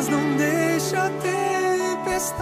Mas não deixa a tempestade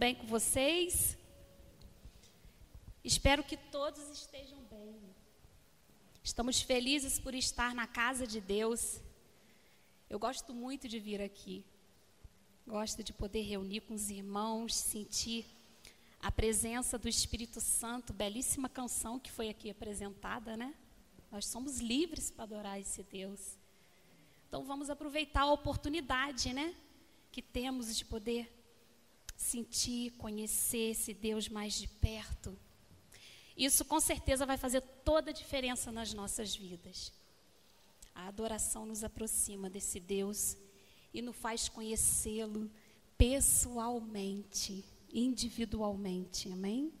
bem com vocês? Espero que todos estejam bem. Estamos felizes por estar na casa de Deus. Eu gosto muito de vir aqui. Gosto de poder reunir com os irmãos, sentir a presença do Espírito Santo, belíssima canção que foi aqui apresentada, né? Nós somos livres para adorar esse Deus. Então vamos aproveitar a oportunidade, né? Que temos de poder sentir, conhecer esse Deus mais de perto. Isso com certeza vai fazer toda a diferença nas nossas vidas. A adoração nos aproxima desse Deus e nos faz conhecê-lo pessoalmente. individualmente. Amém?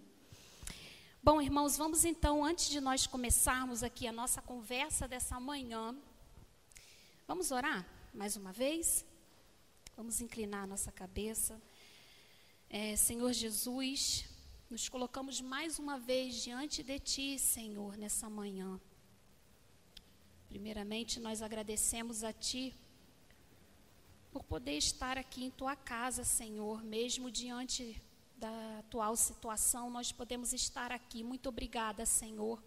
Bom, irmãos, vamos então, antes de nós começarmos aqui a nossa conversa dessa manhã, vamos orar mais uma vez? Vamos inclinar a nossa cabeça. É, Senhor Jesus, nos colocamos mais uma vez diante de Ti, Senhor, nessa manhã. Primeiramente, nós agradecemos a Ti por poder estar aqui em Tua casa, Senhor, mesmo diante da atual situação, nós podemos estar aqui. Muito obrigada, Senhor,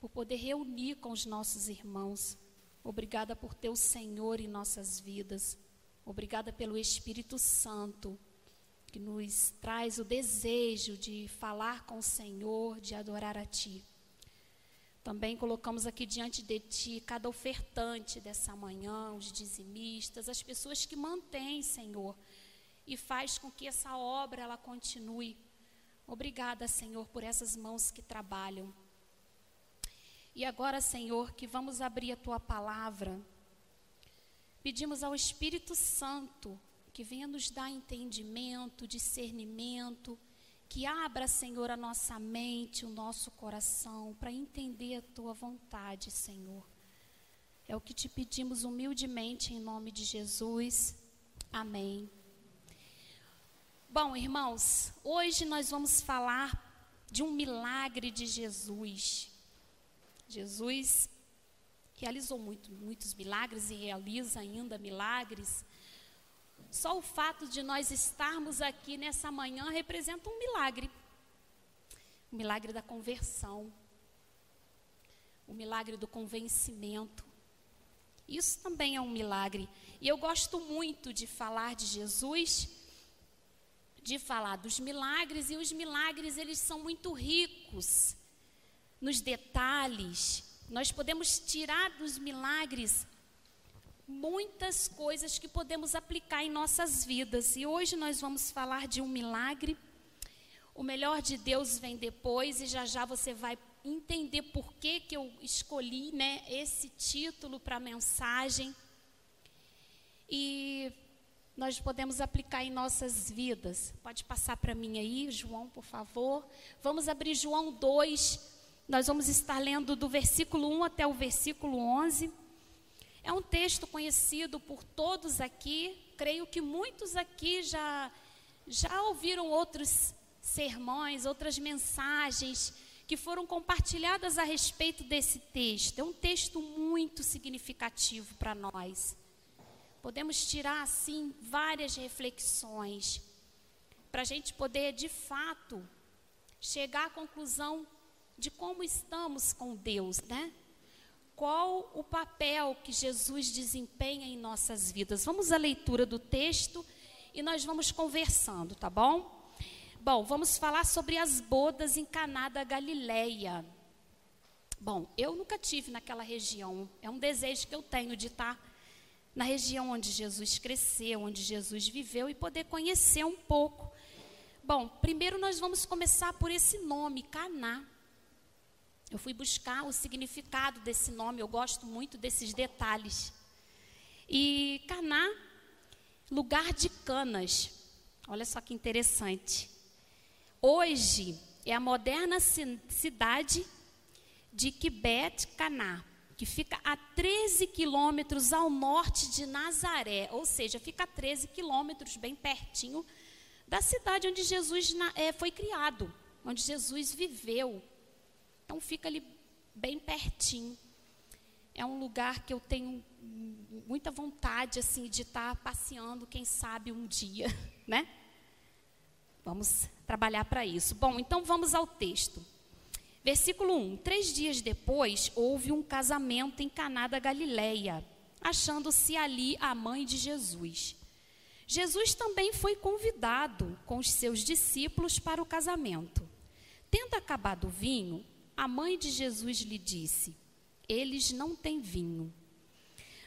por poder reunir com os nossos irmãos. Obrigada por Teu Senhor em nossas vidas. Obrigada pelo Espírito Santo, que nos traz o desejo de falar com o Senhor, de adorar a Ti. Também colocamos aqui diante de Ti cada ofertante dessa manhã, os dizimistas, as pessoas que mantêm, Senhor, e faz com que essa obra ela continue. Obrigada, Senhor, por essas mãos que trabalham. E agora, Senhor, que vamos abrir a tua palavra. Pedimos ao Espírito Santo que venha nos dar entendimento, discernimento, que abra, Senhor, a nossa mente, o nosso coração, para entender a tua vontade, Senhor. É o que te pedimos humildemente em nome de Jesus. Amém. Bom, irmãos, hoje nós vamos falar de um milagre de Jesus. Jesus realizou muito, muitos milagres e realiza ainda milagres. Só o fato de nós estarmos aqui nessa manhã representa um milagre. O milagre da conversão. O milagre do convencimento. Isso também é um milagre. E eu gosto muito de falar de Jesus de falar dos milagres e os milagres eles são muito ricos nos detalhes. Nós podemos tirar dos milagres muitas coisas que podemos aplicar em nossas vidas. E hoje nós vamos falar de um milagre. O melhor de Deus vem depois e já já você vai entender por que, que eu escolhi né, esse título para a mensagem. E nós podemos aplicar em nossas vidas. Pode passar para mim aí, João, por favor. Vamos abrir João 2. Nós vamos estar lendo do versículo 1 até o versículo 11. É um texto conhecido por todos aqui. Creio que muitos aqui já já ouviram outros sermões, outras mensagens que foram compartilhadas a respeito desse texto. É um texto muito significativo para nós. Podemos tirar, assim, várias reflexões para a gente poder, de fato, chegar à conclusão de como estamos com Deus, né? Qual o papel que Jesus desempenha em nossas vidas? Vamos à leitura do texto e nós vamos conversando, tá bom? Bom, vamos falar sobre as bodas em Caná da Galileia. Bom, eu nunca tive naquela região. É um desejo que eu tenho de estar na região onde Jesus cresceu, onde Jesus viveu e poder conhecer um pouco. Bom, primeiro nós vamos começar por esse nome, Caná. Eu fui buscar o significado desse nome, eu gosto muito desses detalhes. E Caná, lugar de canas. Olha só que interessante. Hoje é a moderna cidade de Kibet Caná que fica a 13 quilômetros ao norte de Nazaré, ou seja, fica a 13 quilômetros, bem pertinho da cidade onde Jesus é, foi criado, onde Jesus viveu. Então fica ali bem pertinho. É um lugar que eu tenho muita vontade assim de estar passeando, quem sabe um dia, né? Vamos trabalhar para isso. Bom, então vamos ao texto. Versículo 1: Três dias depois houve um casamento em Caná da Galileia, achando-se ali a mãe de Jesus. Jesus também foi convidado com os seus discípulos para o casamento. Tendo acabado o vinho, a mãe de Jesus lhe disse: Eles não têm vinho.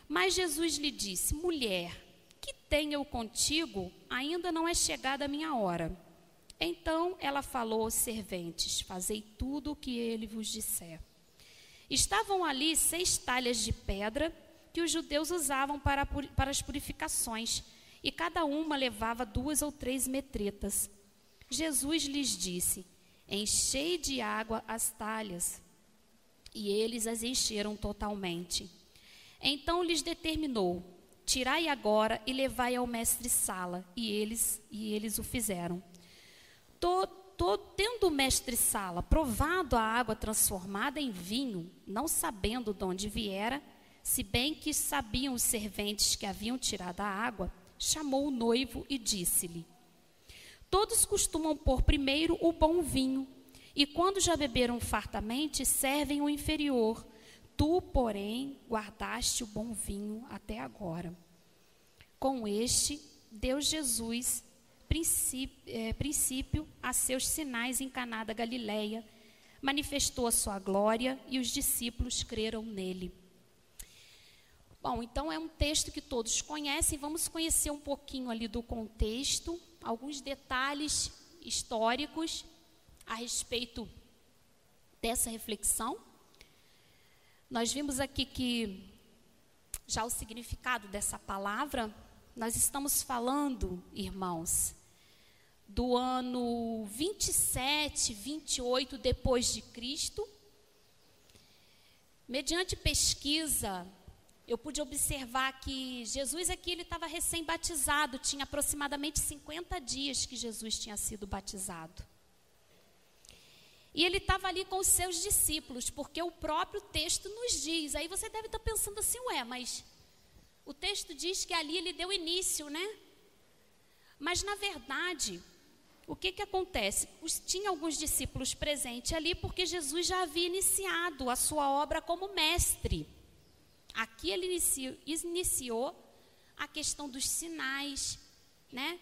Mas Jesus lhe disse: Mulher, que tenho eu contigo? Ainda não é chegada a minha hora. Então ela falou aos serventes: Fazei tudo o que ele vos disser. Estavam ali seis talhas de pedra que os judeus usavam para, para as purificações, e cada uma levava duas ou três metretas. Jesus lhes disse: Enchei de água as talhas. E eles as encheram totalmente. Então lhes determinou: Tirai agora e levai ao mestre Sala. E eles, e eles o fizeram. Tô, tô, tendo o mestre Sala provado a água transformada em vinho, não sabendo de onde viera, se bem que sabiam os serventes que haviam tirado a água, chamou o noivo e disse-lhe: Todos costumam pôr primeiro o bom vinho, e quando já beberam fartamente, servem o inferior. Tu, porém, guardaste o bom vinho até agora. Com este, deu Jesus princípio, é, princípio a seus sinais em Caná da Galileia, manifestou a sua glória e os discípulos creram nele. Bom, então é um texto que todos conhecem, vamos conhecer um pouquinho ali do contexto, alguns detalhes históricos a respeito dessa reflexão. Nós vimos aqui que já o significado dessa palavra, nós estamos falando, irmãos, do ano 27, 28 depois de Cristo. Mediante pesquisa, eu pude observar que Jesus aqui ele estava recém-batizado, tinha aproximadamente 50 dias que Jesus tinha sido batizado. E ele estava ali com os seus discípulos, porque o próprio texto nos diz. Aí você deve estar pensando assim, ué, mas o texto diz que ali ele deu início, né? Mas na verdade, o que que acontece? Os, tinha alguns discípulos presentes ali porque Jesus já havia iniciado a sua obra como mestre. Aqui ele iniciou, a questão dos sinais, né?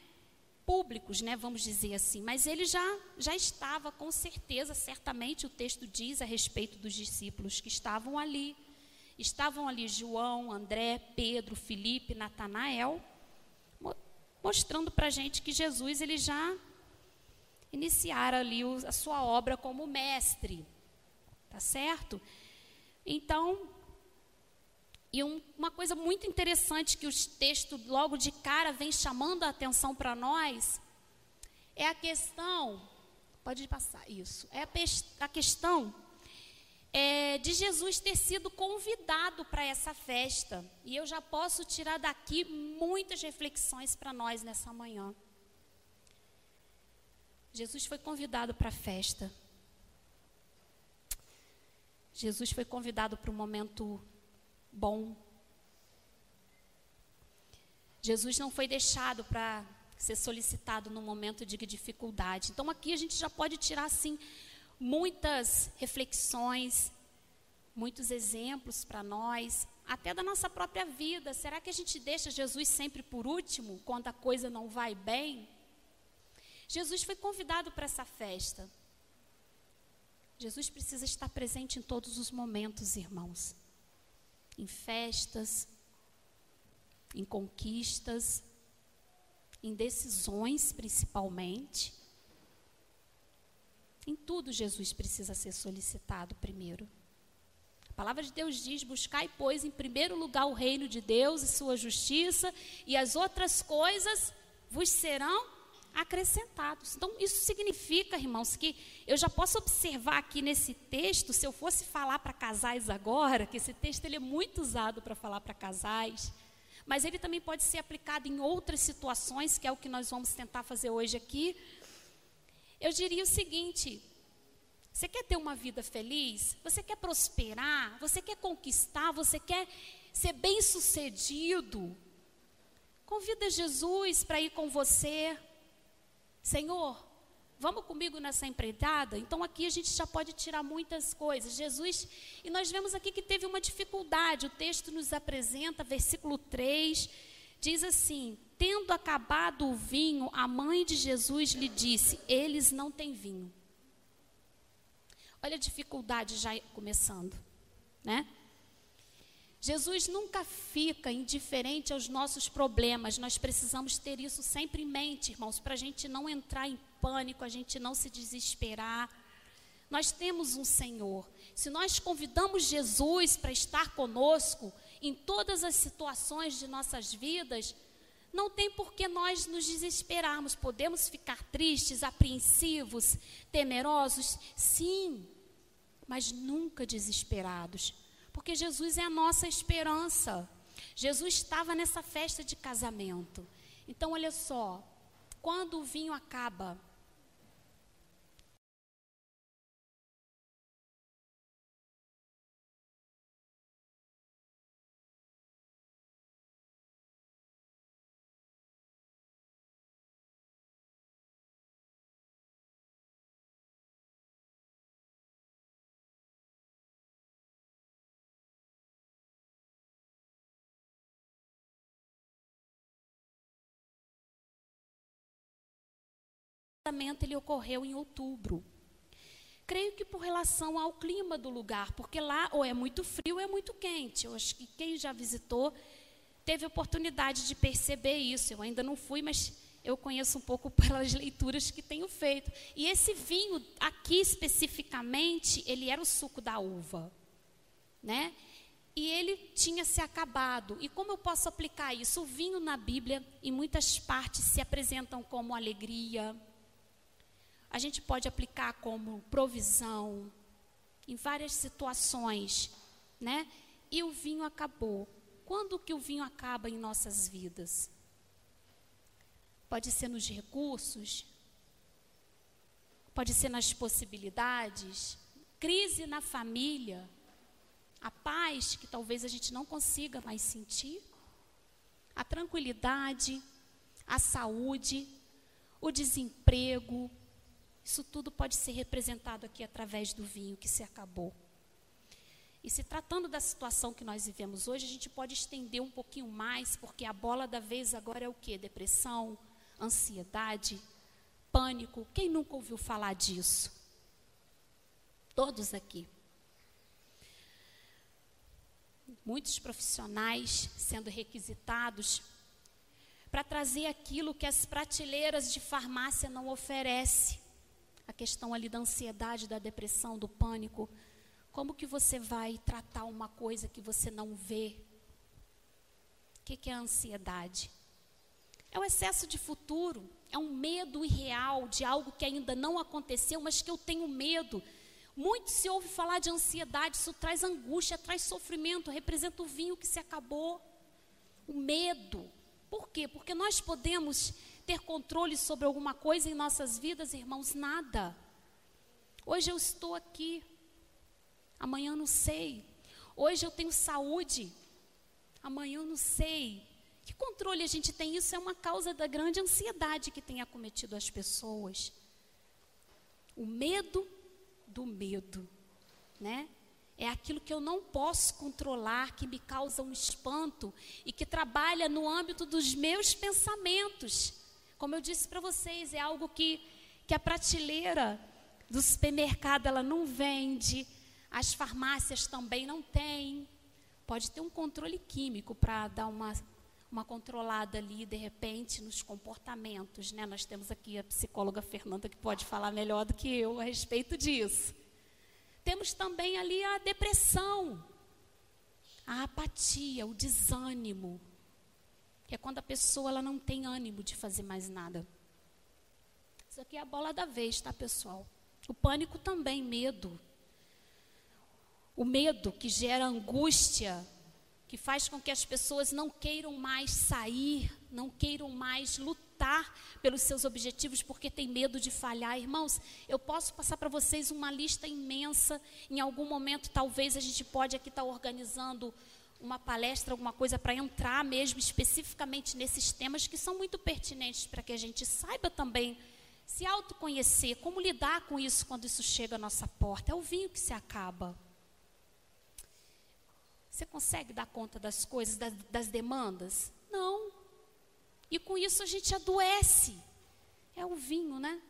Públicos, né? Vamos dizer assim. Mas ele já, já estava, com certeza, certamente o texto diz a respeito dos discípulos que estavam ali. Estavam ali João, André, Pedro, Felipe, Natanael, mostrando para a gente que Jesus ele já iniciara ali a sua obra como mestre. Tá certo? Então, e um, uma coisa muito interessante que o texto logo de cara vem chamando a atenção para nós é a questão, pode passar isso, é a, a questão é, de Jesus ter sido convidado para essa festa. E eu já posso tirar daqui muitas reflexões para nós nessa manhã. Jesus foi convidado para a festa. Jesus foi convidado para um momento bom. Jesus não foi deixado para ser solicitado no momento de dificuldade. Então aqui a gente já pode tirar assim muitas reflexões, muitos exemplos para nós, até da nossa própria vida. Será que a gente deixa Jesus sempre por último quando a coisa não vai bem? Jesus foi convidado para essa festa. Jesus precisa estar presente em todos os momentos, irmãos em festas, em conquistas, em decisões principalmente. Em tudo Jesus precisa ser solicitado primeiro. A palavra de Deus diz: buscai, pois, em primeiro lugar o reino de Deus e sua justiça, e as outras coisas vos serão acrescentados. Então, isso significa, irmãos, que eu já posso observar aqui nesse texto, se eu fosse falar para casais agora, que esse texto ele é muito usado para falar para casais, mas ele também pode ser aplicado em outras situações, que é o que nós vamos tentar fazer hoje aqui. Eu diria o seguinte: você quer ter uma vida feliz? Você quer prosperar? Você quer conquistar? Você quer ser bem-sucedido? Convida Jesus para ir com você. Senhor, vamos comigo nessa empreitada? Então aqui a gente já pode tirar muitas coisas. Jesus, e nós vemos aqui que teve uma dificuldade. O texto nos apresenta, versículo 3, diz assim: Tendo acabado o vinho, a mãe de Jesus lhe disse: Eles não têm vinho. Olha a dificuldade já começando, né? Jesus nunca fica indiferente aos nossos problemas. Nós precisamos ter isso sempre em mente, irmãos, para a gente não entrar em pânico, a gente não se desesperar. Nós temos um Senhor. Se nós convidamos Jesus para estar conosco em todas as situações de nossas vidas, Não tem por que nós nos desesperarmos. Podemos ficar tristes, apreensivos, temerosos? Sim, mas nunca desesperados. Porque Jesus é a nossa esperança. Jesus estava nessa festa de casamento. Então, olha só, quando o vinho acaba, casamento ele ocorreu em outubro. Creio que por relação ao clima do lugar, porque lá ou é muito frio ou é muito quente. Eu acho que quem já visitou teve oportunidade de perceber isso. Eu ainda não fui, mas eu conheço um pouco pelas leituras que tenho feito. E esse vinho aqui especificamente, ele era o suco da uva, né? E ele tinha se acabado. E como eu posso aplicar isso? O vinho na Bíblia, em muitas partes, se apresentam como alegria, a gente pode aplicar como provisão em várias situações, né? E o vinho acabou. Quando que o vinho acaba em nossas vidas? Pode ser nos recursos, pode ser nas possibilidades, crise na família, a paz que talvez a gente não consiga mais sentir, a tranquilidade, a saúde, o desemprego, isso tudo pode ser representado aqui através do vinho que se acabou. E se tratando da situação que nós vivemos hoje, a gente pode estender um pouquinho mais, porque a bola da vez agora é o quê? Depressão, ansiedade, pânico. Quem nunca ouviu falar disso? Todos aqui. Muitos profissionais sendo requisitados para trazer aquilo que as prateleiras de farmácia não oferecem a questão ali da ansiedade, da depressão, do pânico, como que você vai tratar uma coisa que você não vê? O que, que é a ansiedade? É o excesso de futuro, é um medo irreal de algo que ainda não aconteceu, mas que eu tenho medo. Muito se ouve falar de ansiedade, isso traz angústia, traz sofrimento, representa o vinho que se acabou. O medo. Por quê? Porque nós podemos ter controle sobre alguma coisa em nossas vidas, irmãos? Nada. Hoje eu estou aqui, amanhã não sei. Hoje eu tenho saúde, amanhã eu não sei. Que controle a gente tem? Isso é uma causa da grande ansiedade que tem acometido as pessoas. O medo do medo, né? É aquilo que eu não posso controlar, que me causa um espanto e que trabalha no âmbito dos meus pensamentos. Como eu disse para vocês, é algo que, que a prateleira do supermercado ela não vende, as farmácias também não têm. Pode ter um controle químico para dar uma, uma controlada ali, de repente, nos comportamentos. Né? Nós temos aqui a psicóloga Fernanda que pode falar melhor do que eu a respeito disso. Temos também ali a depressão, a apatia, o desânimo que é quando a pessoa ela não tem ânimo de fazer mais nada. Isso aqui é a bola da vez, tá, pessoal? O pânico também, medo. O medo que gera angústia, que faz com que as pessoas não queiram mais sair, não queiram mais lutar pelos seus objetivos porque tem medo de falhar. Irmãos, eu posso passar para vocês uma lista imensa. Em algum momento, talvez a gente pode aqui estar tá organizando uma palestra, alguma coisa para entrar mesmo especificamente nesses temas que são muito pertinentes para que a gente saiba também se autoconhecer, como lidar com isso quando isso chega à nossa porta. É o vinho que se acaba. Você consegue dar conta das coisas, das, das demandas? Não. E com isso a gente adoece. É o vinho, né?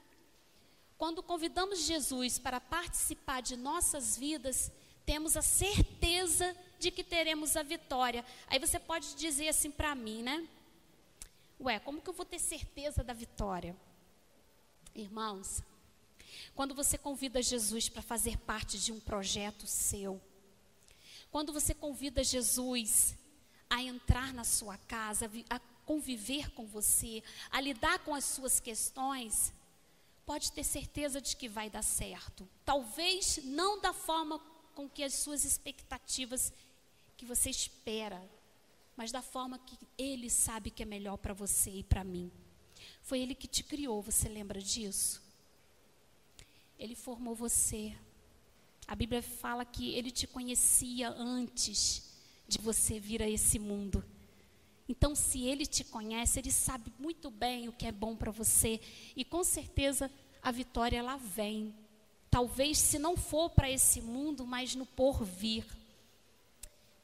Quando convidamos Jesus para participar de nossas vidas, temos a certeza de que teremos a vitória. Aí você pode dizer assim para mim, né? Ué, como que eu vou ter certeza da vitória? Irmãos, quando você convida Jesus para fazer parte de um projeto seu, quando você convida Jesus a entrar na sua casa, a conviver com você, a lidar com as suas questões, pode ter certeza de que vai dar certo. Talvez não da forma com que as suas expectativas que você espera, mas da forma que ele sabe que é melhor para você e para mim. Foi ele que te criou, você lembra disso? Ele formou você. A Bíblia fala que ele te conhecia antes de você vir a esse mundo. Então, se ele te conhece, ele sabe muito bem o que é bom para você e com certeza a vitória ela vem. Talvez se não for para esse mundo, mas no porvir,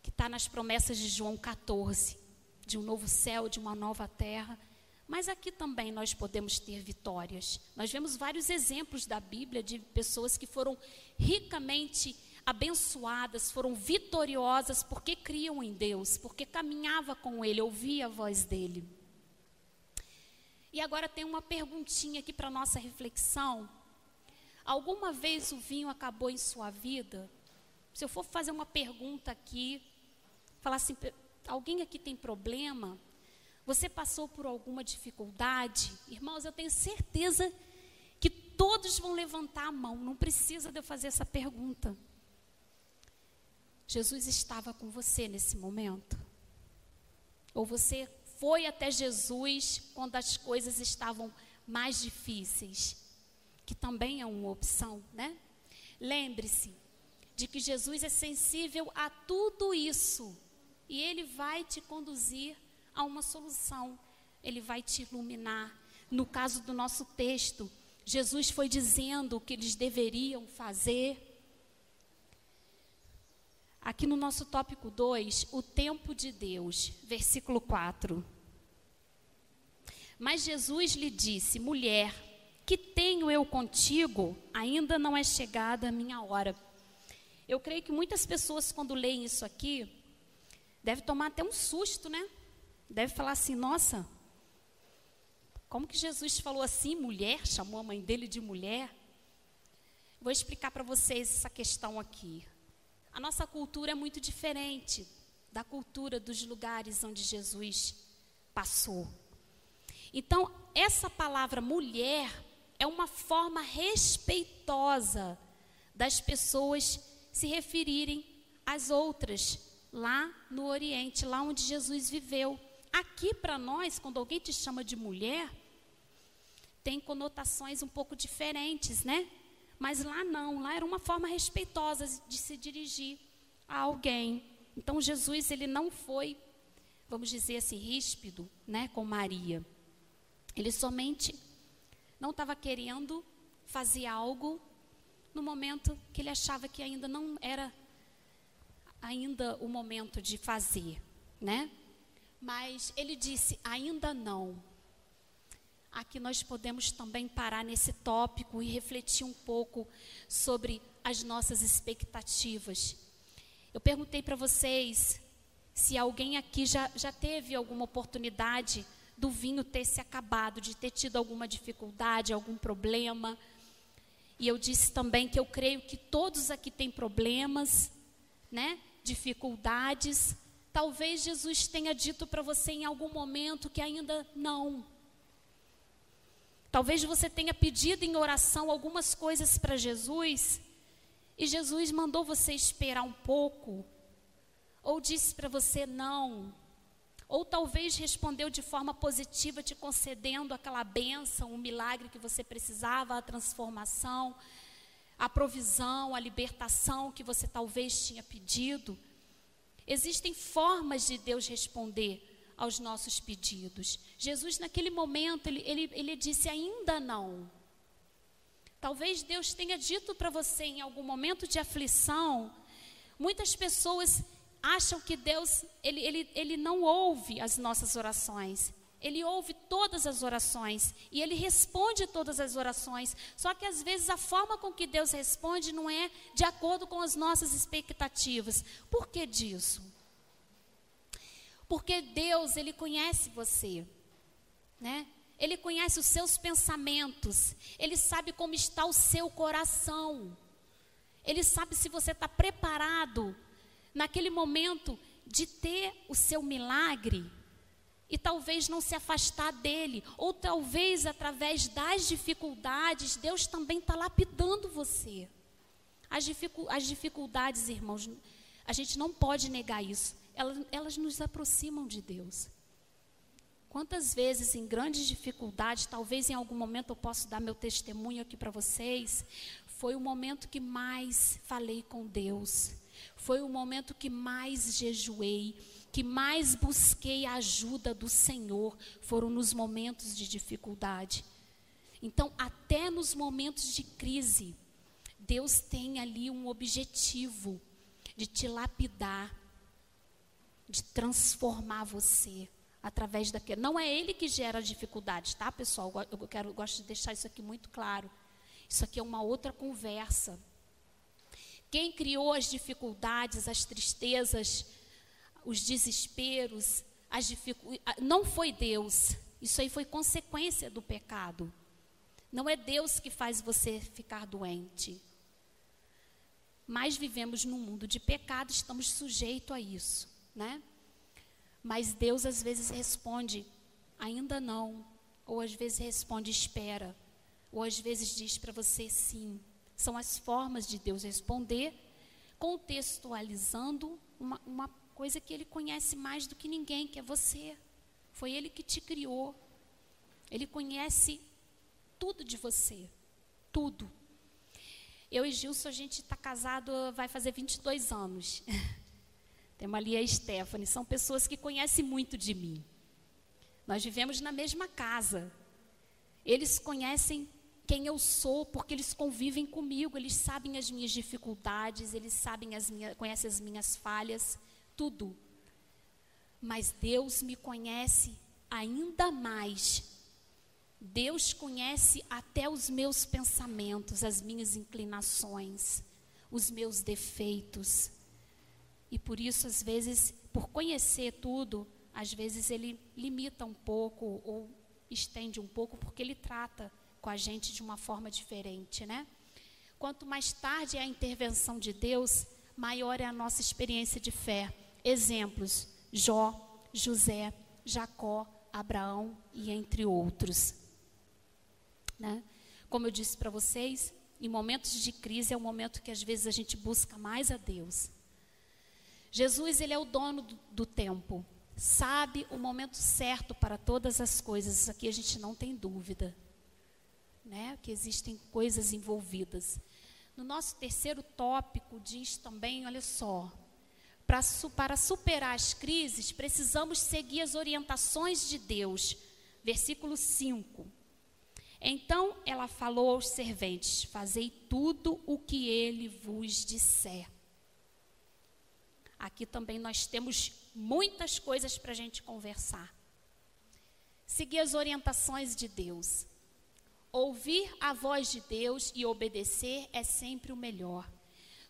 que está nas promessas de João 14, de um novo céu, de uma nova terra. Mas aqui também nós podemos ter vitórias. Nós vemos vários exemplos da Bíblia de pessoas que foram ricamente abençoadas, foram vitoriosas porque criam em Deus, porque caminhava com Ele, ouvia a voz dele. E agora tem uma perguntinha aqui para nossa reflexão. Alguma vez o vinho acabou em sua vida? Se eu for fazer uma pergunta aqui, falar assim, alguém aqui tem problema? Você passou por alguma dificuldade? Irmãos, eu tenho certeza que todos vão levantar a mão, não precisa de eu fazer essa pergunta. Jesus estava com você nesse momento? Ou você foi até Jesus quando as coisas estavam mais difíceis? Que também é uma opção, né? Lembre-se de que Jesus é sensível a tudo isso e ele vai te conduzir a uma solução. Ele vai te iluminar. No caso do nosso texto, Jesus foi dizendo o que eles deveriam fazer. Aqui no nosso tópico 2, o tempo de Deus, versículo 4. Mas Jesus lhe disse: Mulher, que tenho eu contigo, ainda não é chegada a minha hora. Eu creio que muitas pessoas, quando leem isso aqui, devem tomar até um susto, né? deve falar assim: nossa, como que Jesus falou assim, mulher, chamou a mãe dele de mulher? Vou explicar para vocês essa questão aqui. A nossa cultura é muito diferente da cultura dos lugares onde Jesus passou. Então, essa palavra mulher é uma forma respeitosa das pessoas se referirem às outras lá no Oriente, lá onde Jesus viveu. Aqui para nós, quando alguém te chama de mulher, tem conotações um pouco diferentes, né? Mas lá não, lá era uma forma respeitosa de se dirigir a alguém. Então Jesus ele não foi, vamos dizer assim, ríspido, né, com Maria. Ele somente não estava querendo fazer algo no momento que ele achava que ainda não era ainda o momento de fazer, né? Mas ele disse: ainda não. Aqui nós podemos também parar nesse tópico e refletir um pouco sobre as nossas expectativas. Eu perguntei para vocês se alguém aqui já, já teve alguma oportunidade do vinho ter se acabado, de ter tido alguma dificuldade, algum problema. E eu disse também que eu creio que todos aqui têm problemas, né? Dificuldades, Talvez Jesus tenha dito para você em algum momento que ainda não. Talvez você tenha pedido em oração algumas coisas para Jesus e Jesus mandou você esperar um pouco, ou disse para você não, ou talvez respondeu de forma positiva, te concedendo aquela bênção, o milagre que você precisava, a transformação, a provisão, a libertação que você talvez tinha pedido. Existem formas de Deus responder aos nossos pedidos. Jesus, naquele momento, ele, ele, ele disse: ainda não. Talvez Deus tenha dito para você em algum momento de aflição. Muitas pessoas acham que Deus ele, ele, ele não ouve as nossas orações. Ele ouve todas as orações e ele responde todas as orações. Só que às vezes a forma com que Deus responde não é de acordo com as nossas expectativas. Por que disso? Porque Deus, ele conhece você, né? Ele conhece os seus pensamentos, ele sabe como está o seu coração. Ele sabe se você está preparado naquele momento de ter o seu milagre e talvez não se afastar dele, ou talvez através das dificuldades, Deus também está lapidando você. As, dificu as, dificuldades, irmãos, a gente não pode negar isso, elas, elas nos aproximam de Deus. Quantas vezes em grandes dificuldades, talvez em algum momento eu possa dar meu testemunho aqui para vocês, foi o momento que mais falei com Deus, foi o momento que mais jejuei, que mais busquei a ajuda do Senhor, foram nos momentos de dificuldade. Então, até nos momentos de crise, Deus tem ali um objetivo de te lapidar, de transformar você através daquilo. Não é ele que gera dificuldades, tá, pessoal? Eu quero, eu gosto de deixar isso aqui muito claro. Isso aqui é uma outra conversa. Quem criou as dificuldades, as tristezas, os desesperos, as dificu... não foi Deus. Isso aí foi consequência do pecado. Não é Deus que faz você ficar doente. Mas vivemos num mundo de pecado, estamos sujeitos a isso, né? Mas Deus às vezes responde, ainda não. Ou às vezes responde, espera. Ou às vezes diz para você sim. São as formas de Deus responder, contextualizando uma, uma coisa que Ele conhece mais do que ninguém, que é você. Foi Ele que te criou. Ele conhece tudo de você. Tudo. Eu e Gilson, a gente está casado, vai fazer 22 anos. Temos ali a Stephanie, são pessoas que conhecem muito de mim. Nós vivemos na mesma casa. Eles conhecem quem eu sou porque eles convivem comigo, eles sabem as minhas dificuldades, eles sabem as minhas, conhecem as minhas falhas, tudo. Mas Deus me conhece ainda mais. Deus conhece até os meus pensamentos, as minhas inclinações, os meus defeitos. E por isso, às vezes, por conhecer tudo, às vezes ele limita um pouco ou estende um pouco, porque ele trata com a gente de uma forma diferente, né? Quanto mais tarde é a intervenção de Deus, maior é a nossa experiência de fé. Exemplos: Jó, José, Jacó, Abraão e entre outros. Né? Como eu disse para vocês, em momentos de crise é o momento que às vezes a gente busca mais a Deus. Jesus, ele é o dono do, do tempo, sabe o momento certo para todas as coisas. Isso aqui a gente não tem dúvida, né? Que existem coisas envolvidas. No nosso terceiro tópico diz também, olha só, para, para superar as crises, precisamos seguir as orientações de Deus. Versículo 5. Então ela falou aos serventes: Fazei tudo o que ele vos disser. Aqui também nós temos muitas coisas para a gente conversar. Seguir as orientações de Deus. Ouvir a voz de Deus e obedecer é sempre o melhor.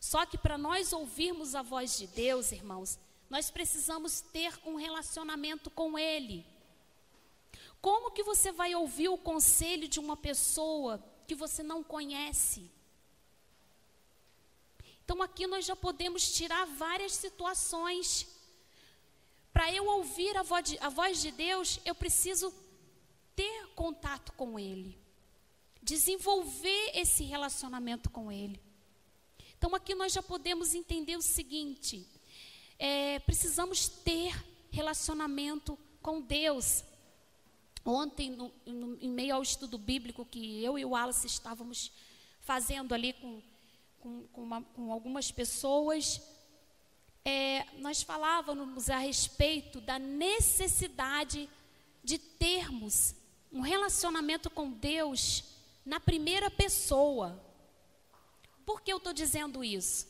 Só que para nós ouvirmos a voz de Deus, irmãos, nós precisamos ter um relacionamento com Ele. Como que você vai ouvir o conselho de uma pessoa que você não conhece? Então aqui nós já podemos tirar várias situações. Para eu ouvir a voz, de, a voz de Deus, eu preciso ter contato com Ele, desenvolver esse relacionamento com Ele. Então aqui nós já podemos entender o seguinte: é, precisamos ter relacionamento com Deus. Ontem, no, no, em meio ao estudo bíblico que eu e o Wallace estávamos fazendo ali com com, com, uma, com algumas pessoas, é, nós falávamos a respeito da necessidade de termos um relacionamento com Deus na primeira pessoa. Por que eu estou dizendo isso?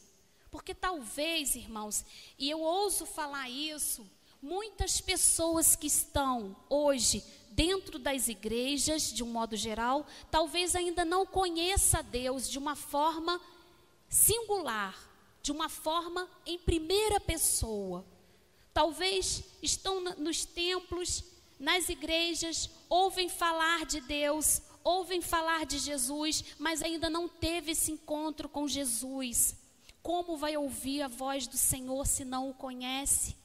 Porque talvez, irmãos, e eu ouso falar isso, muitas pessoas que estão hoje dentro das igrejas, de um modo geral, talvez ainda não conheça Deus de uma forma singular, de uma forma em primeira pessoa. Talvez estão nos templos, nas igrejas, ouvem falar de Deus, ouvem falar de Jesus, mas ainda não teve esse encontro com Jesus. Como vai ouvir a voz do Senhor se não o conhece?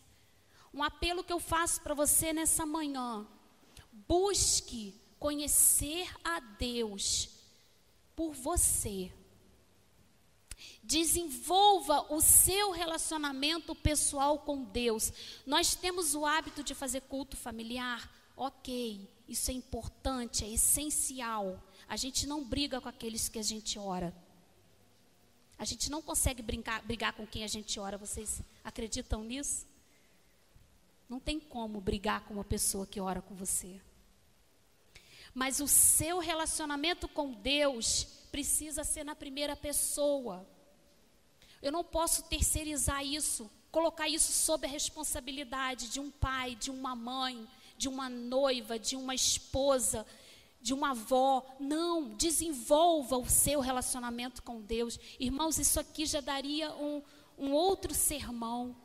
Um apelo que eu faço para você nessa manhã. Busque conhecer a Deus por você. Desenvolva o seu relacionamento pessoal com Deus. Nós temos o hábito de fazer culto familiar. Ok, isso é importante, é essencial. A gente não briga com aqueles que a gente ora. A gente não consegue brincar, brigar com quem a gente ora. Vocês acreditam nisso? Não tem como brigar com uma pessoa que ora com você. Mas o seu relacionamento com Deus precisa ser na primeira pessoa. Eu não posso terceirizar isso, colocar isso sob a responsabilidade de um pai, de uma mãe, de uma noiva, de uma esposa, de uma avó. Não, desenvolva o seu relacionamento com Deus. Irmãos, isso aqui já daria um, um outro sermão.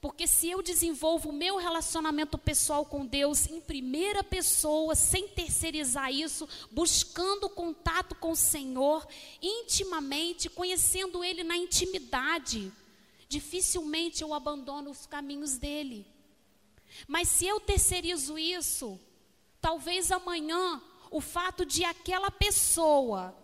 Porque se eu desenvolvo o meu relacionamento pessoal com Deus em primeira pessoa, sem terceirizar isso, buscando contato com o Senhor intimamente, conhecendo Ele na intimidade, dificilmente eu abandono os caminhos dele. Mas se eu terceirizo isso, talvez amanhã o fato de aquela pessoa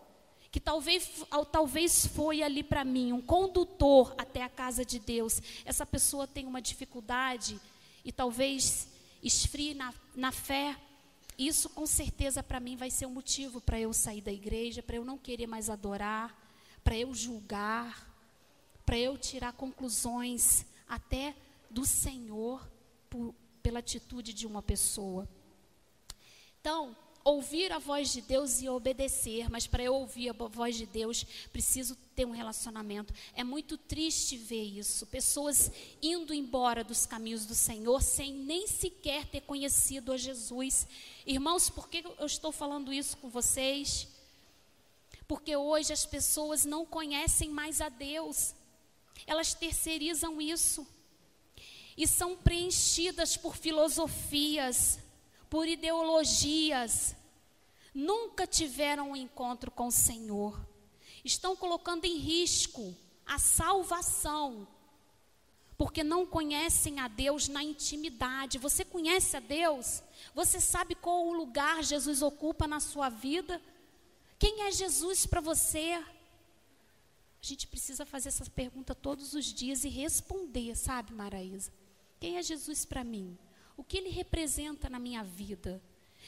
que talvez, talvez foi ali para mim um condutor até a casa de Deus, essa pessoa tem uma dificuldade e talvez esfrie na, na fé, isso com certeza para mim vai ser um motivo para eu sair da igreja, para eu não querer mais adorar, para eu julgar, para eu tirar conclusões até do Senhor por, pela atitude de uma pessoa. Então, ouvir a voz de Deus e obedecer, mas para eu ouvir a voz de Deus, preciso ter um relacionamento. É muito triste ver isso, pessoas indo embora dos caminhos do Senhor sem nem sequer ter conhecido a Jesus. Irmãos, por que eu estou falando isso com vocês? Porque hoje as pessoas não conhecem mais a Deus. Elas terceirizam isso e são preenchidas por filosofias, por ideologias, nunca tiveram um encontro com o Senhor, estão colocando em risco a salvação, porque não conhecem a Deus na intimidade. Você conhece a Deus? Você sabe qual o lugar Jesus ocupa na sua vida? Quem é Jesus para você? A gente precisa fazer essa pergunta todos os dias e responder, sabe, Maraísa? Quem é Jesus para mim? O que ele representa na minha vida?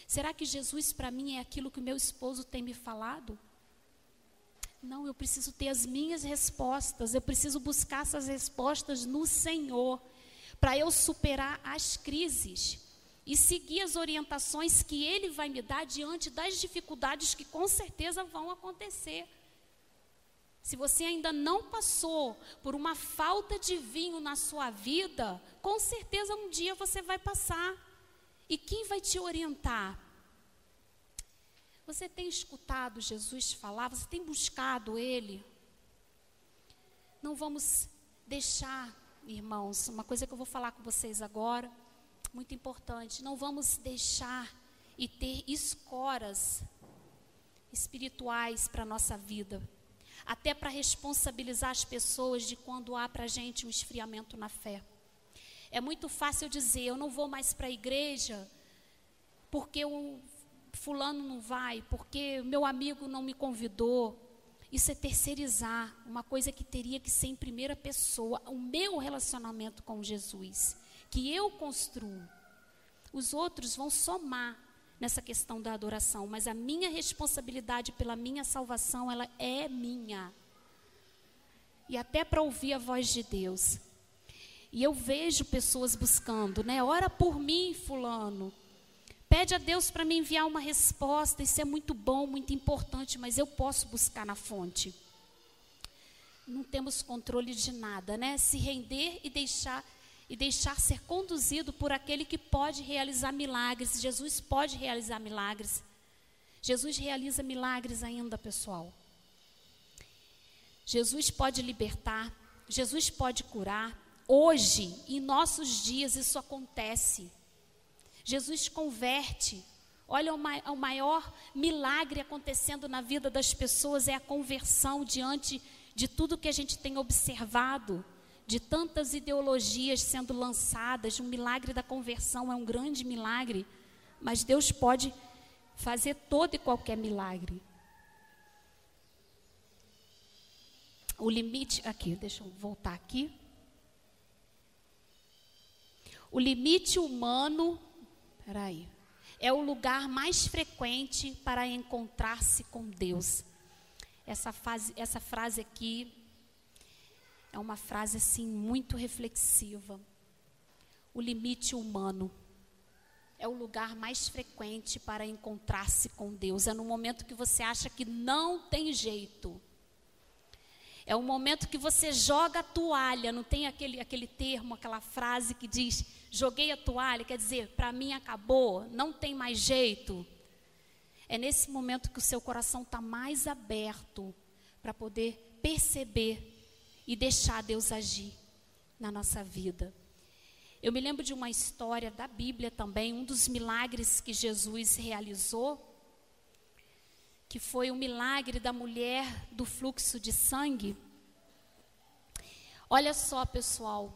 Será que Jesus para mim é aquilo que o meu esposo tem me falado? Não, eu preciso ter as minhas respostas, eu preciso buscar essas respostas no Senhor, para eu superar as crises e seguir as orientações que Ele vai me dar diante das dificuldades que com certeza vão acontecer. Se você ainda não passou por uma falta de vinho na sua vida, com certeza um dia você vai passar. E quem vai te orientar? Você tem escutado Jesus falar? Você tem buscado Ele? Não vamos deixar, irmãos, uma coisa que eu vou falar com vocês agora, muito importante. Não vamos deixar e ter escoras espirituais para a nossa vida até para responsabilizar as pessoas de quando há para a gente um esfriamento na fé. É muito fácil dizer, eu não vou mais para a igreja porque o fulano não vai, porque meu amigo não me convidou. Isso é terceirizar uma coisa que teria que ser em primeira pessoa, o meu relacionamento com Jesus, que eu construo. Os outros vão somar nessa questão da adoração, mas a minha responsabilidade pela minha salvação, ela é minha. E até para ouvir a voz de Deus. E eu vejo pessoas buscando, né? Ora por mim, fulano. Pede a Deus para me enviar uma resposta, isso é muito bom, muito importante, mas eu posso buscar na fonte. Não temos controle de nada, né? Se render e deixar e deixar ser conduzido por aquele que pode realizar milagres. Jesus pode realizar milagres. Jesus realiza milagres ainda, pessoal. Jesus pode libertar, Jesus pode curar. Hoje, em nossos dias, isso acontece. Jesus converte. Olha, o maior milagre acontecendo na vida das pessoas é a conversão diante de tudo que a gente tem observado de tantas ideologias sendo lançadas, um milagre da conversão é um grande milagre, mas Deus pode fazer todo e qualquer milagre. O limite, aqui, deixa eu voltar aqui. O limite humano, peraí, é o lugar mais frequente para encontrar-se com Deus. Essa, fase, essa frase aqui é uma frase assim muito reflexiva. O limite humano é o lugar mais frequente para encontrar-se com Deus. É no momento que você acha que não tem jeito. É o momento que você joga a toalha, não tem aquele, aquele termo, aquela frase que diz: joguei a toalha, quer dizer, para mim acabou, não tem mais jeito. É nesse momento que o seu coração está mais aberto para poder perceber e deixar Deus agir na nossa vida. Eu me lembro de uma história da Bíblia também, um dos milagres que Jesus realizou que foi o milagre da mulher do fluxo de sangue. Olha só, pessoal,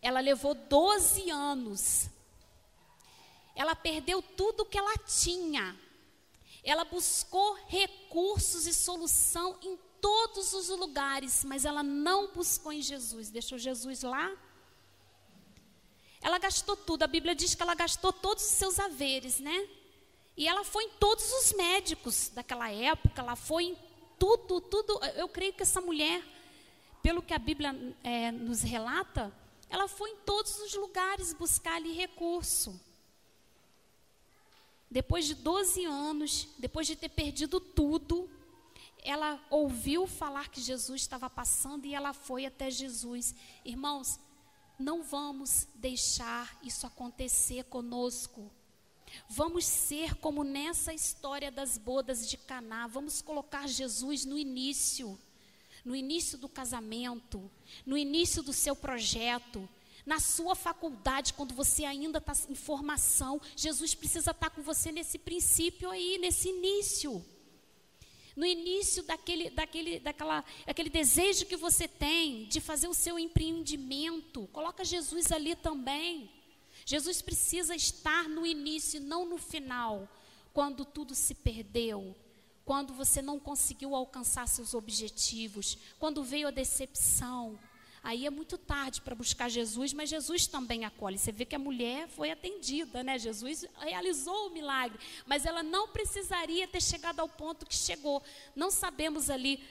ela levou 12 anos. Ela perdeu tudo que ela tinha. Ela buscou recursos e solução em todos os lugares, mas ela não buscou em Jesus. Deixou Jesus lá. Ela gastou tudo. A Bíblia diz que ela gastou todos os seus haveres, né? E ela foi em todos os médicos daquela época, ela foi em tudo, tudo. Eu creio que essa mulher, pelo que a Bíblia é, nos relata, ela foi em todos os lugares buscar ali recurso. Depois de 12 anos, depois de ter perdido tudo, ela ouviu falar que Jesus estava passando e ela foi até Jesus. Irmãos, não vamos deixar isso acontecer conosco. Vamos ser como nessa história das bodas de Caná, vamos colocar Jesus no início, no início do casamento, no início do seu projeto, na sua faculdade, quando você ainda está em formação, Jesus precisa estar com você nesse princípio aí, nesse início. No início daquele, daquele, daquela, aquele desejo que você tem de fazer o seu empreendimento, coloca Jesus ali também. Jesus precisa estar no início, não no final, quando tudo se perdeu, quando você não conseguiu alcançar seus objetivos, quando veio a decepção. Aí é muito tarde para buscar Jesus, mas Jesus também acolhe. Você vê que a mulher foi atendida, né? Jesus realizou o milagre, mas ela não precisaria ter chegado ao ponto que chegou. Não sabemos ali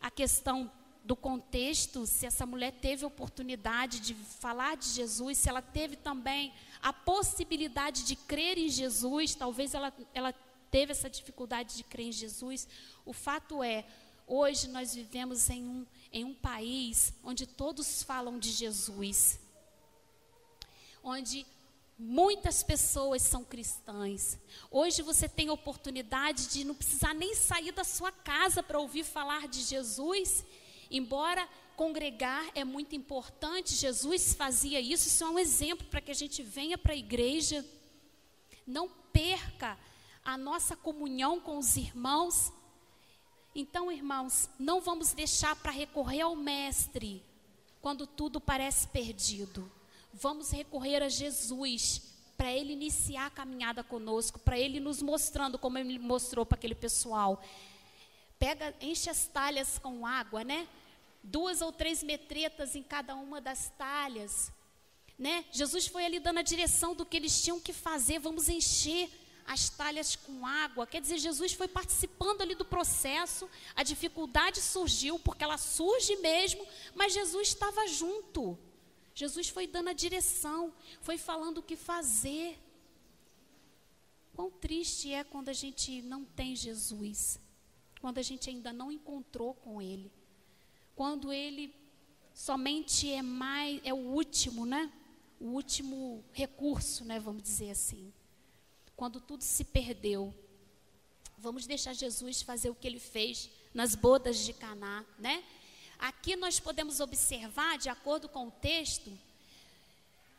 a questão do contexto, se essa mulher teve oportunidade de falar de Jesus, se ela teve também a possibilidade de crer em Jesus, talvez ela, ela teve essa dificuldade de crer em Jesus. O fato é, hoje nós vivemos em um, em um país onde todos falam de Jesus, onde Muitas pessoas são cristãs. Hoje você tem a oportunidade de não precisar nem sair da sua casa para ouvir falar de Jesus. Embora congregar é muito importante, Jesus fazia isso, isso é um exemplo para que a gente venha para a igreja. Não perca a nossa comunhão com os irmãos. Então, irmãos, não vamos deixar para recorrer ao Mestre quando tudo parece perdido. Vamos recorrer a Jesus para Ele iniciar a caminhada conosco, para Ele nos mostrando como Ele mostrou para aquele pessoal. Pega, enche as talhas com água, né? duas ou três metretas em cada uma das talhas. Né? Jesus foi ali dando a direção do que eles tinham que fazer. Vamos encher as talhas com água. Quer dizer, Jesus foi participando ali do processo. A dificuldade surgiu, porque ela surge mesmo, mas Jesus estava junto. Jesus foi dando a direção, foi falando o que fazer. Quão triste é quando a gente não tem Jesus, quando a gente ainda não encontrou com Ele quando ele somente é mais é o último, né? O último recurso, né, vamos dizer assim. Quando tudo se perdeu. Vamos deixar Jesus fazer o que ele fez nas bodas de Caná, né? Aqui nós podemos observar, de acordo com o texto,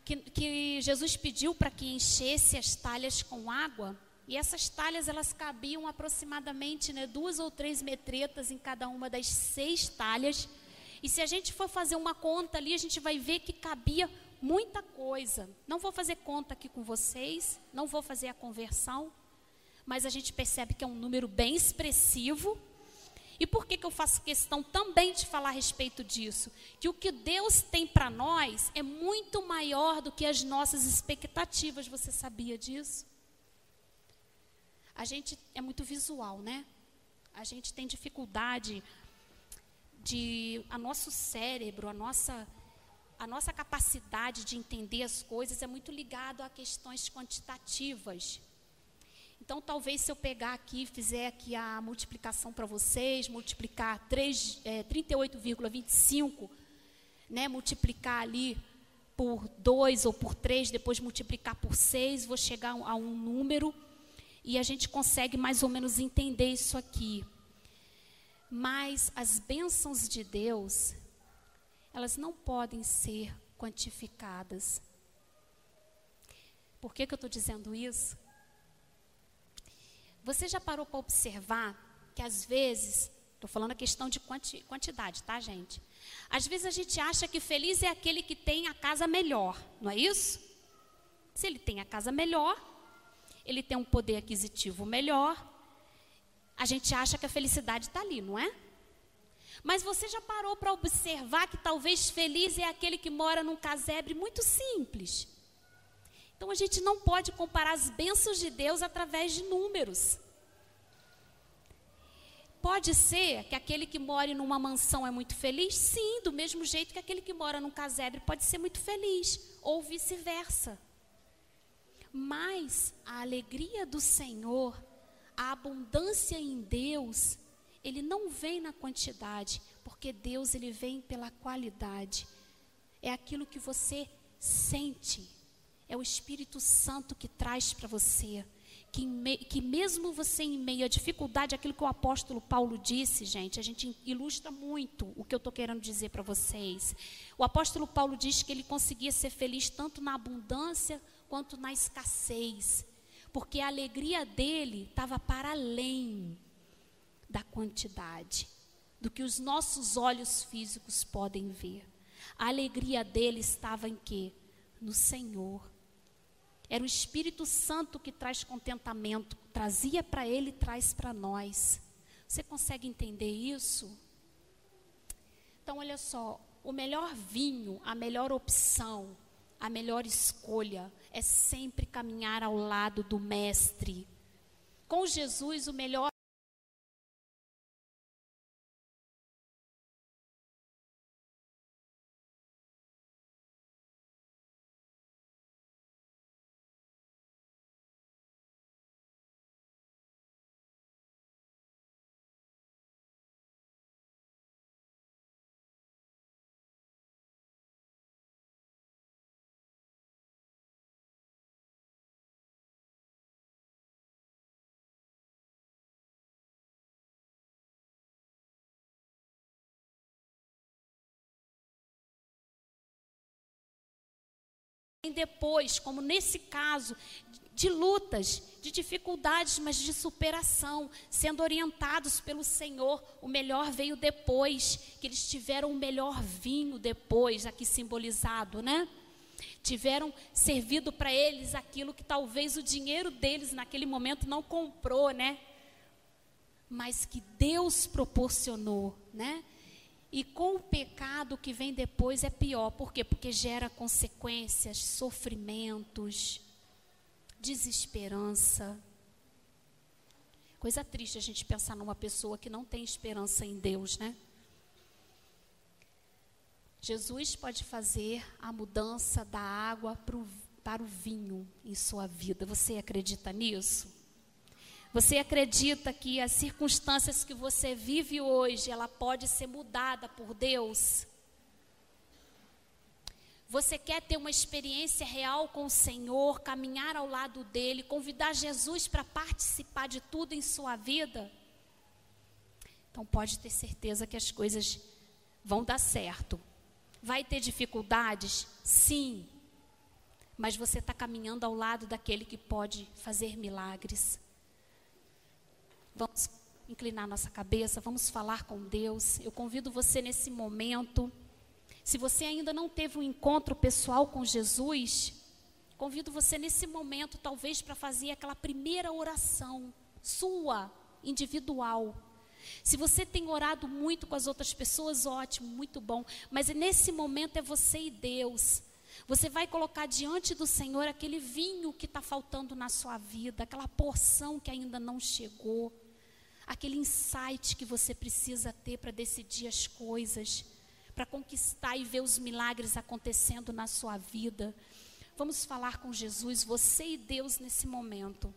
que, que Jesus pediu para que enchesse as talhas com água, e essas talhas elas cabiam aproximadamente né, duas ou três metretas em cada uma das seis talhas. E se a gente for fazer uma conta ali, a gente vai ver que cabia muita coisa. Não vou fazer conta aqui com vocês, não vou fazer a conversão, mas a gente percebe que é um número bem expressivo. E por que, que eu faço questão também de falar a respeito disso? Que o que Deus tem para nós é muito maior do que as nossas expectativas. Você sabia disso? A gente é muito visual, né? A gente tem dificuldade de. A nosso cérebro, a nossa a nossa capacidade de entender as coisas é muito ligado a questões quantitativas. Então, talvez se eu pegar aqui, fizer aqui a multiplicação para vocês, multiplicar é, 38,25, né, multiplicar ali por 2 ou por 3, depois multiplicar por 6, vou chegar a um número e a gente consegue mais ou menos entender isso aqui. Mas as bênçãos de Deus, elas não podem ser quantificadas. Por que, que eu estou dizendo isso? Você já parou para observar que às vezes, estou falando a questão de quanti, quantidade, tá, gente? Às vezes a gente acha que feliz é aquele que tem a casa melhor, não é isso? Se ele tem a casa melhor, ele tem um poder aquisitivo melhor, a gente acha que a felicidade está ali, não é? Mas você já parou para observar que talvez feliz é aquele que mora num casebre muito simples? Então a gente não pode comparar as bênçãos de Deus através de números. Pode ser que aquele que mora numa mansão é muito feliz? Sim, do mesmo jeito que aquele que mora num casebre pode ser muito feliz, ou vice-versa. Mas a alegria do Senhor, a abundância em Deus, ele não vem na quantidade, porque Deus ele vem pela qualidade. É aquilo que você sente. É o Espírito Santo que traz para você. Que, me, que, mesmo você em meio à dificuldade, aquilo que o apóstolo Paulo disse, gente, a gente ilustra muito o que eu estou querendo dizer para vocês. O apóstolo Paulo diz que ele conseguia ser feliz tanto na abundância quanto na escassez, porque a alegria dele estava para além da quantidade, do que os nossos olhos físicos podem ver. A alegria dele estava em quê? No Senhor. Era o Espírito Santo que traz contentamento, trazia para ele e traz para nós. Você consegue entender isso? Então, olha só, o melhor vinho, a melhor opção, a melhor escolha é sempre caminhar ao lado do Mestre. Com Jesus, o melhor depois, como nesse caso, de lutas, de dificuldades, mas de superação, sendo orientados pelo Senhor. O melhor veio depois, que eles tiveram o melhor vinho depois, aqui simbolizado, né? Tiveram servido para eles aquilo que talvez o dinheiro deles naquele momento não comprou, né? Mas que Deus proporcionou, né? E com o pecado que vem depois é pior. Por quê? Porque gera consequências, sofrimentos, desesperança. Coisa triste a gente pensar numa pessoa que não tem esperança em Deus, né? Jesus pode fazer a mudança da água para o vinho em sua vida. Você acredita nisso? Você acredita que as circunstâncias que você vive hoje, ela pode ser mudada por Deus? Você quer ter uma experiência real com o Senhor, caminhar ao lado dele, convidar Jesus para participar de tudo em sua vida? Então pode ter certeza que as coisas vão dar certo. Vai ter dificuldades? Sim. Mas você está caminhando ao lado daquele que pode fazer milagres. Vamos inclinar nossa cabeça, vamos falar com Deus. Eu convido você nesse momento. Se você ainda não teve um encontro pessoal com Jesus, convido você nesse momento, talvez, para fazer aquela primeira oração sua, individual. Se você tem orado muito com as outras pessoas, ótimo, muito bom. Mas nesse momento é você e Deus. Você vai colocar diante do Senhor aquele vinho que está faltando na sua vida, aquela porção que ainda não chegou, aquele insight que você precisa ter para decidir as coisas para conquistar e ver os milagres acontecendo na sua vida. Vamos falar com Jesus, você e Deus nesse momento.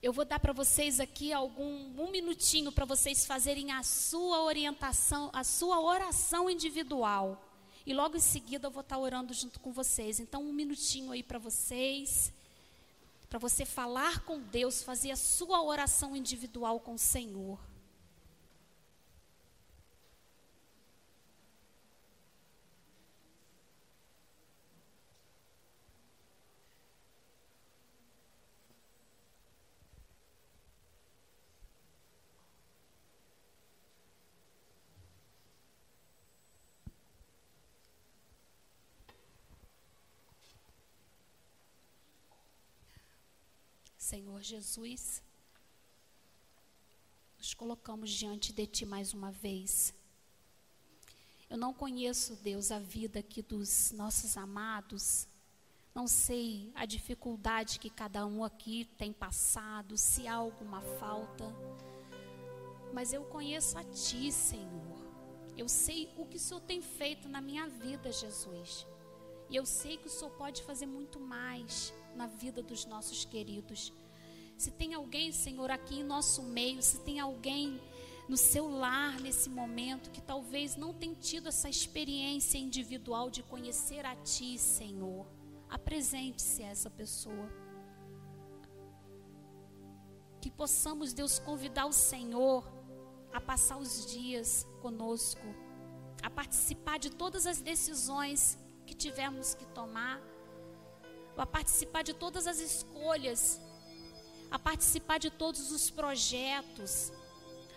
Eu vou dar para vocês aqui algum um minutinho para vocês fazerem a sua orientação, a sua oração individual. E logo em seguida eu vou estar orando junto com vocês. Então um minutinho aí para vocês, para você falar com Deus, fazer a sua oração individual com o Senhor. Senhor Jesus, nos colocamos diante de Ti mais uma vez. Eu não conheço, Deus, a vida aqui dos nossos amados, não sei a dificuldade que cada um aqui tem passado, se há alguma falta, mas eu conheço a Ti, Senhor. Eu sei o que o Senhor tem feito na minha vida, Jesus. E eu sei que o Senhor pode fazer muito mais na vida dos nossos queridos. Se tem alguém, Senhor, aqui em nosso meio, se tem alguém no seu lar nesse momento que talvez não tenha tido essa experiência individual de conhecer a Ti, Senhor, apresente-se a essa pessoa. Que possamos, Deus, convidar o Senhor a passar os dias conosco, a participar de todas as decisões que tivemos que tomar a participar de todas as escolhas, a participar de todos os projetos,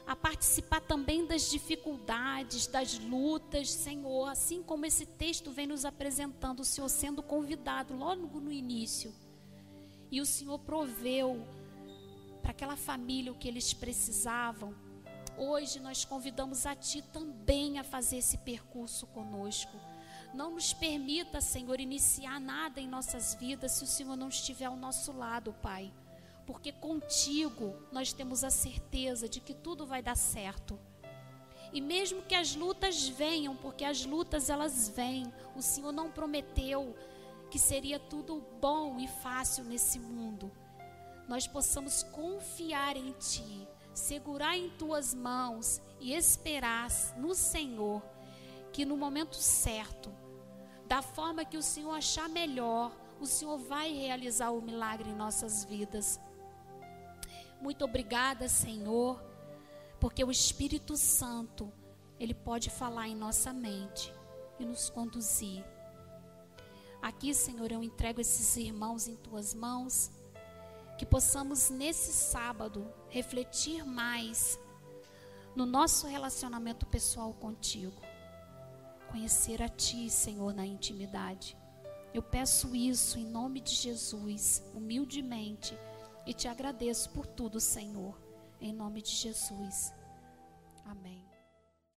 a participar também das dificuldades, das lutas, Senhor, assim como esse texto vem nos apresentando, o Senhor sendo convidado logo no início. E o Senhor proveu para aquela família o que eles precisavam. Hoje nós convidamos a Ti também a fazer esse percurso conosco. Não nos permita, Senhor, iniciar nada em nossas vidas se o Senhor não estiver ao nosso lado, Pai. Porque contigo nós temos a certeza de que tudo vai dar certo. E mesmo que as lutas venham, porque as lutas elas vêm, o Senhor não prometeu que seria tudo bom e fácil nesse mundo. Nós possamos confiar em Ti, segurar em Tuas mãos e esperar no Senhor que no momento certo, da forma que o Senhor achar melhor, o Senhor vai realizar o milagre em nossas vidas. Muito obrigada, Senhor, porque o Espírito Santo, ele pode falar em nossa mente e nos conduzir. Aqui, Senhor, eu entrego esses irmãos em tuas mãos, que possamos nesse sábado refletir mais no nosso relacionamento pessoal contigo conhecer a Ti, Senhor, na intimidade. Eu peço isso em nome de Jesus, humildemente, e te agradeço por tudo, Senhor, em nome de Jesus. Amém.